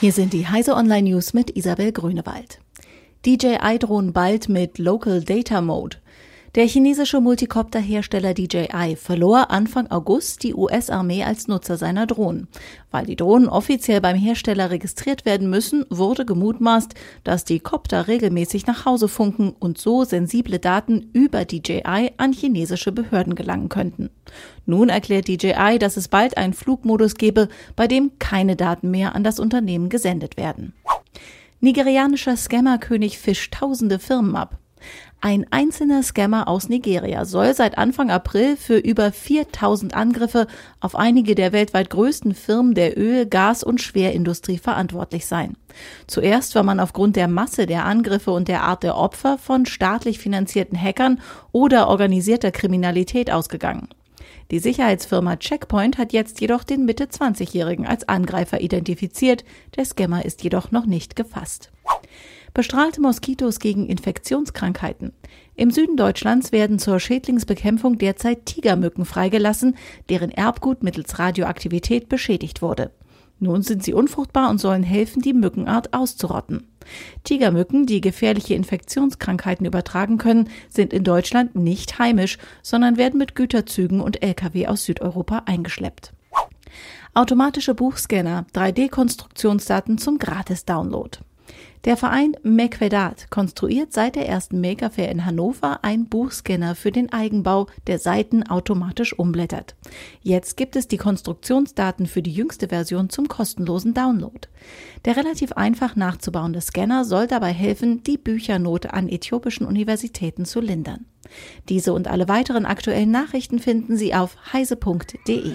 Hier sind die Heise Online News mit Isabel Grünewald. DJI drohen bald mit Local Data Mode. Der chinesische Multicopter-Hersteller DJI verlor Anfang August die US-Armee als Nutzer seiner Drohnen. Weil die Drohnen offiziell beim Hersteller registriert werden müssen, wurde gemutmaßt, dass die Copter regelmäßig nach Hause funken und so sensible Daten über DJI an chinesische Behörden gelangen könnten. Nun erklärt DJI, dass es bald einen Flugmodus gebe, bei dem keine Daten mehr an das Unternehmen gesendet werden. Nigerianischer Scammerkönig fischt tausende Firmen ab. Ein einzelner Scammer aus Nigeria soll seit Anfang April für über 4000 Angriffe auf einige der weltweit größten Firmen der Öl-, Gas- und Schwerindustrie verantwortlich sein. Zuerst war man aufgrund der Masse der Angriffe und der Art der Opfer von staatlich finanzierten Hackern oder organisierter Kriminalität ausgegangen. Die Sicherheitsfirma Checkpoint hat jetzt jedoch den Mitte 20-Jährigen als Angreifer identifiziert. Der Scammer ist jedoch noch nicht gefasst. Bestrahlte Moskitos gegen Infektionskrankheiten. Im Süden Deutschlands werden zur Schädlingsbekämpfung derzeit Tigermücken freigelassen, deren Erbgut mittels Radioaktivität beschädigt wurde. Nun sind sie unfruchtbar und sollen helfen, die Mückenart auszurotten. Tigermücken, die gefährliche Infektionskrankheiten übertragen können, sind in Deutschland nicht heimisch, sondern werden mit Güterzügen und Lkw aus Südeuropa eingeschleppt. Automatische Buchscanner, 3D-Konstruktionsdaten zum Gratis-Download. Der Verein Mequedat konstruiert seit der ersten Maker Fair in Hannover einen Buchscanner für den Eigenbau, der Seiten automatisch umblättert. Jetzt gibt es die Konstruktionsdaten für die jüngste Version zum kostenlosen Download. Der relativ einfach nachzubauende Scanner soll dabei helfen, die Büchernote an äthiopischen Universitäten zu lindern. Diese und alle weiteren aktuellen Nachrichten finden Sie auf heise.de.